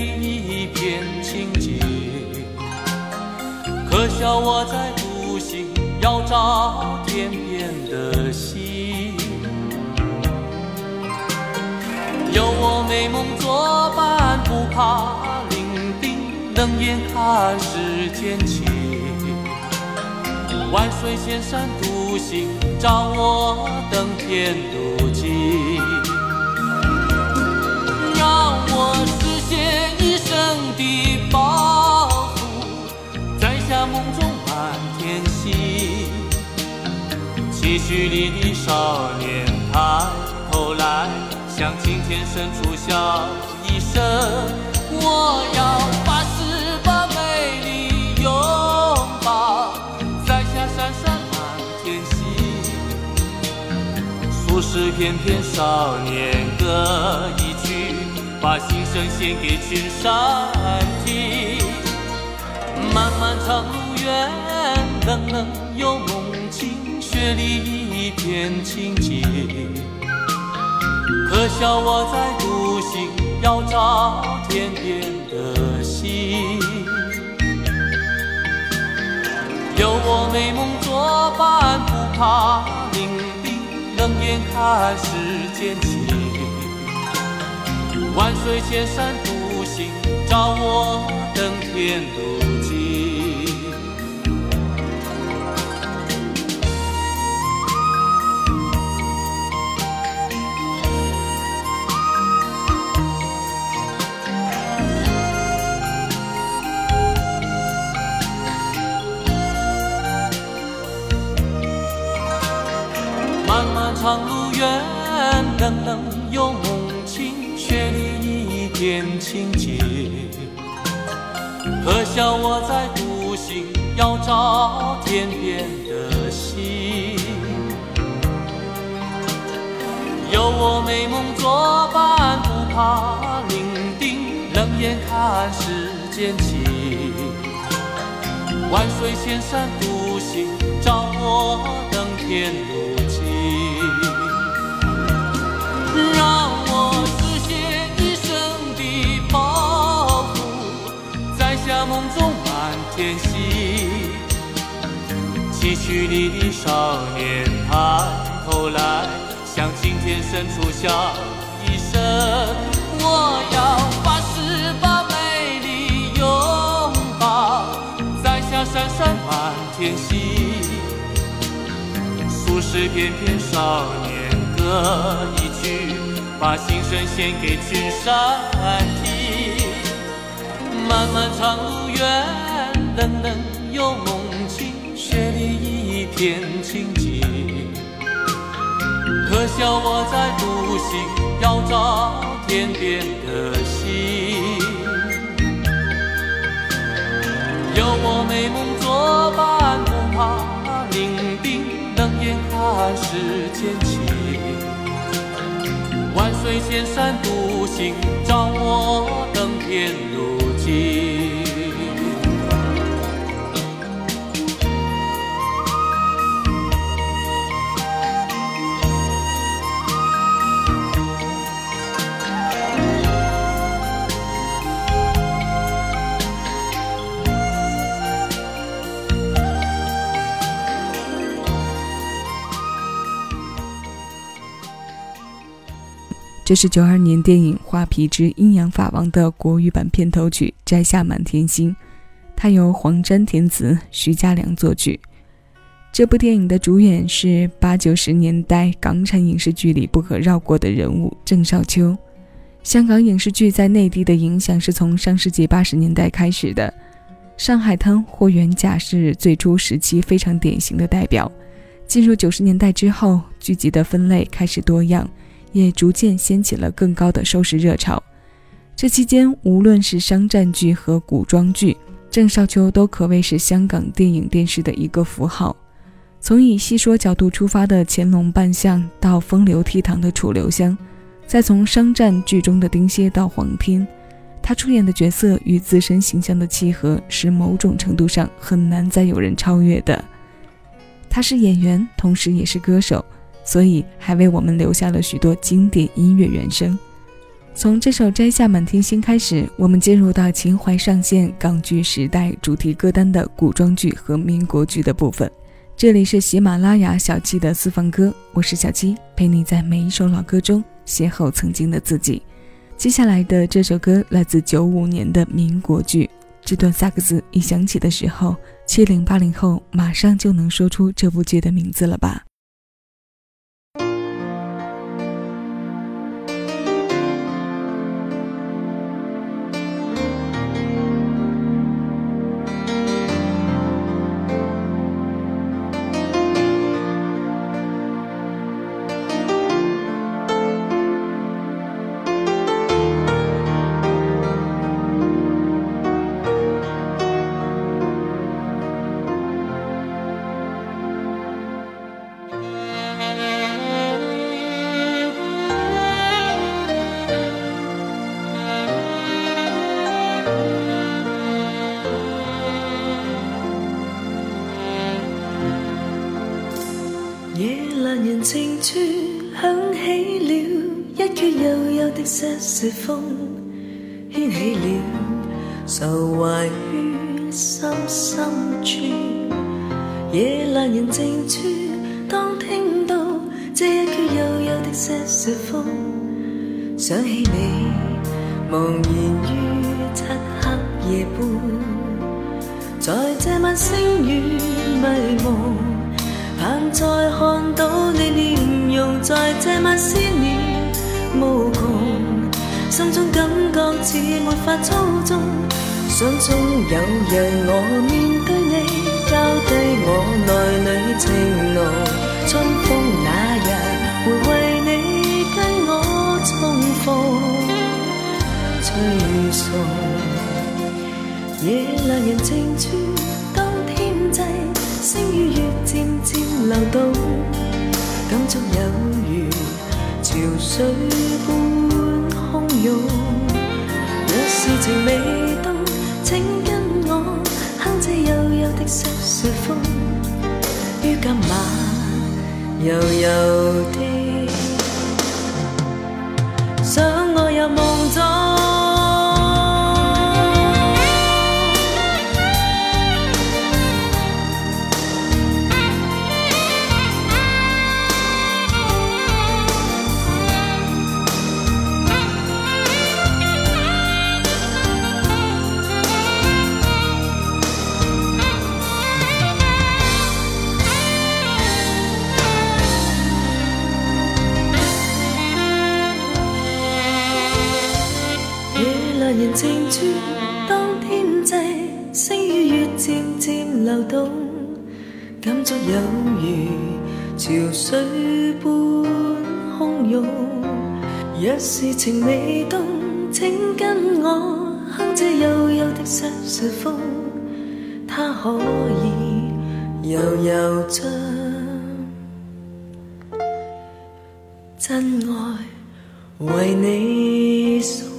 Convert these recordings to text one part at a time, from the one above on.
一片情结。可笑我在独行，要找天边的星。有我美梦作伴，不怕伶仃，冷眼看世间情。万水千山独行，找我登天路径。让我实现一生的抱负，摘下梦中满天星。期许里的少年抬头来，向青天深处笑一声。我要发誓把美丽拥抱，摘下闪闪满天星。俗世翩翩少年歌一曲，把心声献给群山听。漫漫长路远，冷冷又梦清，雪里一片情结。可笑我在独行，要找天边的星。有我美梦作伴，不怕伶仃，冷眼看世间情。万水千山独行，找我登天路径。漫漫长路远，冷冷，一片情结。可笑我在独行，要找天边的星。有我美梦作伴，不怕伶仃，冷眼看世间情。万水千山独行，找我登天路崎岖里的少年抬头来，向青天深处笑一声。我要发誓把美丽拥抱，摘下闪闪满天星。俗世翩翩少年歌一曲，把心声献给群山听。漫漫长路远，冷冷又梦清，雪里天清净。可笑我在独行，要找天边的星。有我美梦作伴，不怕伶仃，冷眼看世间情。万水千山独行，找我登天路这是九二年电影《画皮之阴阳法王》的国语版片头曲《摘下满天星》，它由黄沾填词，徐嘉良作曲。这部电影的主演是八九十年代港产影视剧里不可绕过的人物郑少秋。香港影视剧在内地的影响是从上世纪八十年代开始的，《上海滩》或《元甲》是最初时期非常典型的代表。进入九十年代之后，剧集的分类开始多样。也逐渐掀起了更高的收视热潮。这期间，无论是商战剧和古装剧，郑少秋都可谓是香港电影电视的一个符号。从以戏说角度出发的《乾隆扮相》到风流倜傥的楚留香，再从商战剧中的丁蝎到黄天，他出演的角色与自身形象的契合，是某种程度上很难再有人超越的。他是演员，同时也是歌手。所以还为我们留下了许多经典音乐原声。从这首《摘下满天星》开始，我们进入到情怀上线港剧时代主题歌单的古装剧和民国剧的部分。这里是喜马拉雅小七的私房歌，我是小七，陪你在每一首老歌中邂逅曾经的自己。接下来的这首歌来自九五年的民国剧，这段萨克斯一响起的时候，七零八零后马上就能说出这部剧的名字了吧？的瑟风，牵起了愁怀于心深处。夜阑人静处，当听到这一阙悠悠的瑟瑟风，想起你茫然于漆黑夜半，在这晚星月迷蒙。盼再看到你面容，在这晚思念无穷，心中感觉似没法操纵，想中有人我面对你，交低我内里情浓，春风那日会为你跟我重逢，吹送夜阑人静处。当天际星与月渐渐流动，感触有如潮水般汹涌。若是情未冻，请跟我哼这幽幽的瑟瑟风，于今晚柔柔的若是情未冻，请跟我哼这悠悠的瑟瑟风，它可以悠悠将真爱为你送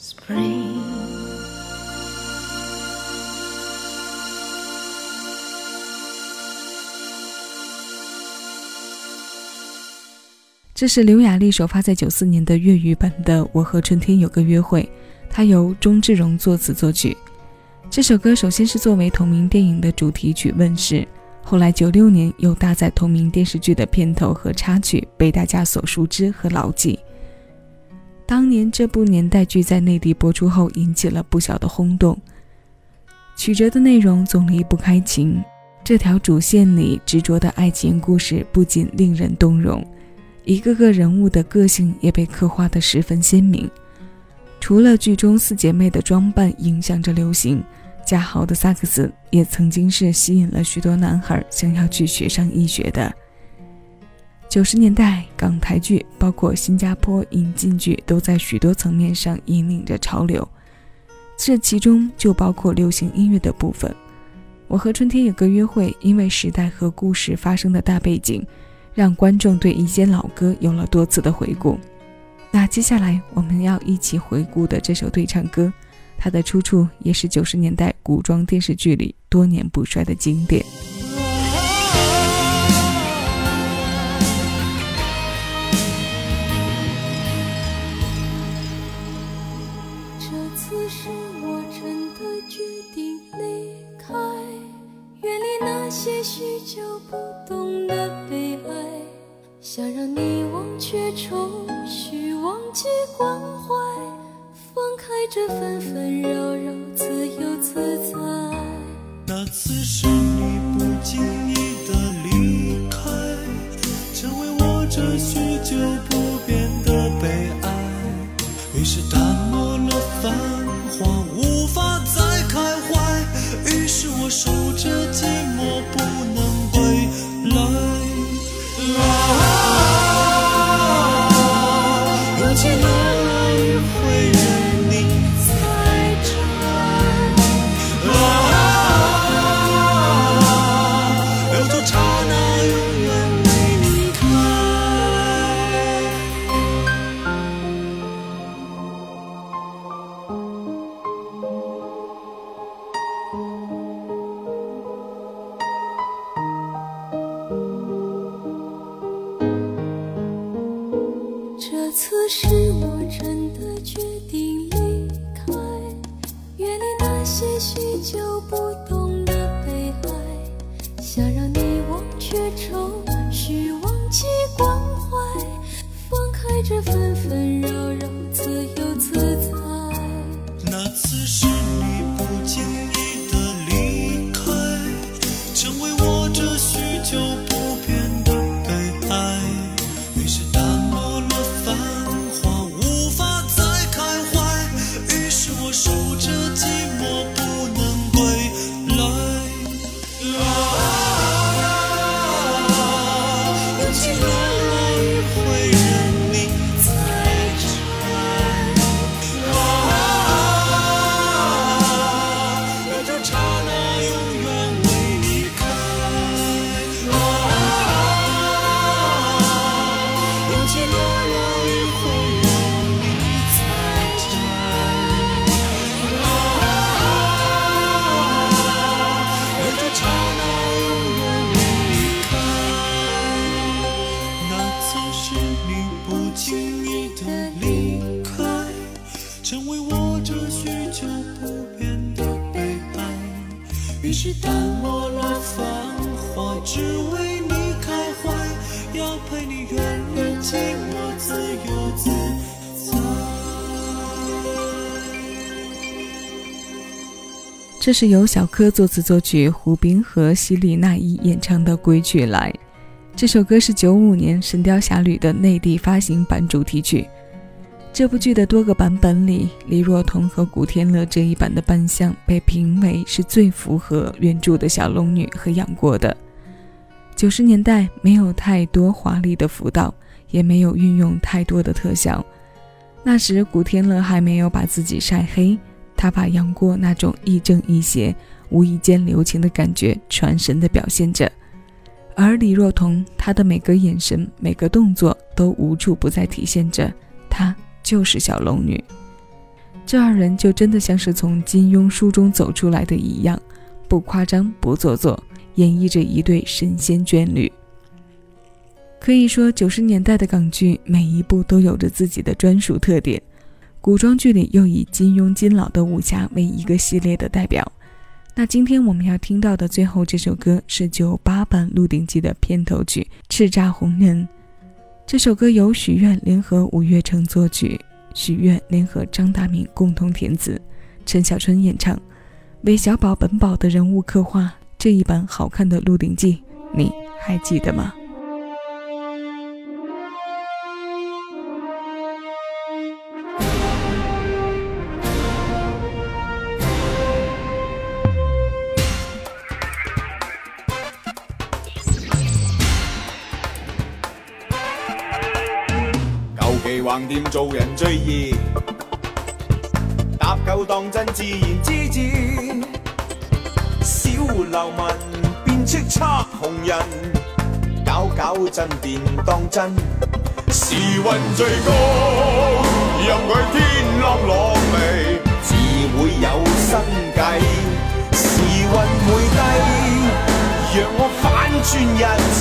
spring. 这是刘雅丽首发在九四年的粤语版的《我和春天有个约会》，它由钟志荣作词作曲。这首歌首先是作为同名电影的主题曲问世，后来九六年又搭载同名电视剧的片头和插曲，被大家所熟知和牢记。当年这部年代剧在内地播出后，引起了不小的轰动。曲折的内容总离不开情，这条主线里执着的爱情故事不仅令人动容，一个个人物的个性也被刻画得十分鲜明。除了剧中四姐妹的装扮影响着流行，嘉豪的萨克斯也曾经是吸引了许多男孩想要去学上医学的。九十年代港台剧，包括新加坡引进剧，都在许多层面上引领着潮流。这其中就包括流行音乐的部分。我和春天有个约会，因为时代和故事发生的大背景，让观众对一些老歌有了多次的回顾。那接下来我们要一起回顾的这首对唱歌，它的出处也是九十年代古装电视剧里多年不衰的经典。想让你忘却愁绪，忘记关怀，放开这纷纷扰扰，是纷纷扰。这是由小柯作词作曲，胡兵和希里娜依演唱的《归去来》。这首歌是九五年《神雕侠侣》的内地发行版主题曲。这部剧的多个版本里，李若彤和古天乐这一版的扮相被评为是最符合原著的小龙女和杨过的。九十年代没有太多华丽的服道，也没有运用太多的特效。那时古天乐还没有把自己晒黑。他把杨过那种亦正亦邪、无意间留情的感觉传神地表现着，而李若彤，她的每个眼神、每个动作都无处不在体现着，她就是小龙女。这二人就真的像是从金庸书中走出来的一样，不夸张、不做作，演绎着一对神仙眷侣。可以说，九十年代的港剧每一部都有着自己的专属特点。古装剧里又以金庸、金老的武侠为一个系列的代表。那今天我们要听到的最后这首歌是九八版《鹿鼎记》的片头曲《叱咤红人》。这首歌由许愿联合五月城作曲，许愿联合张大明共同填词，陈小春演唱。韦小宝本宝的人物刻画，这一版好看的《鹿鼎记》，你还记得吗？横掂做人最易，搭够当真自然之至。小流民变叱咤红人，搞搞震便当真。时运最高，任佢天啷落嚟，自会有生计。时运会低，让我反转一切。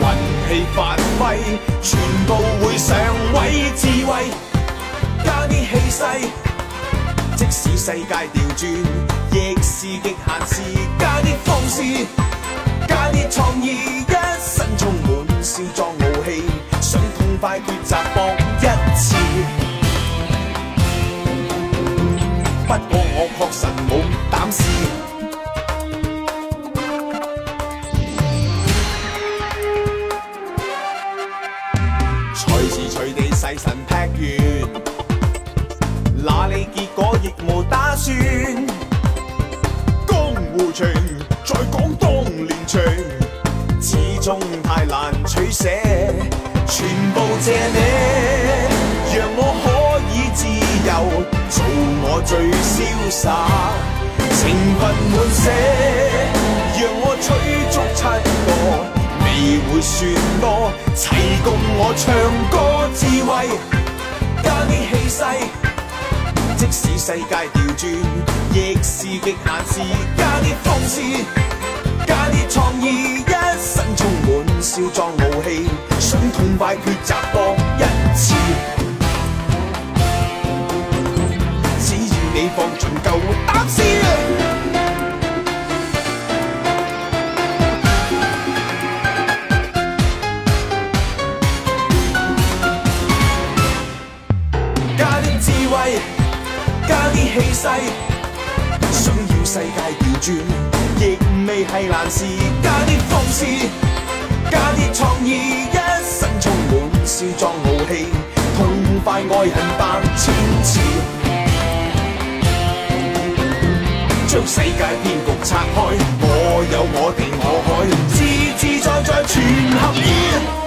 运气发挥，即使世界调转，亦是极限时。加啲放肆，加啲创意，一身充满少壮傲气，想痛快抉择搏一次。不过我确实冇胆试算。江湖情，再讲当年情，始终太难取舍。全部借你，让我可以自由做我最潇洒。情分满泻，让我取足七个，未会算多，齐共我唱歌智慧，加啲气势。即使世界调转，亦是极限事。加啲放肆，加啲创意，一身充满少壮傲气，想痛快抉择搏一次。只要你放尽够胆笑。亦未系难事。加啲方式，加啲创意，一身充满少壮傲气，痛快爱恨百千次。将世界骗局拆开，我有我定我海，自自在在全合意。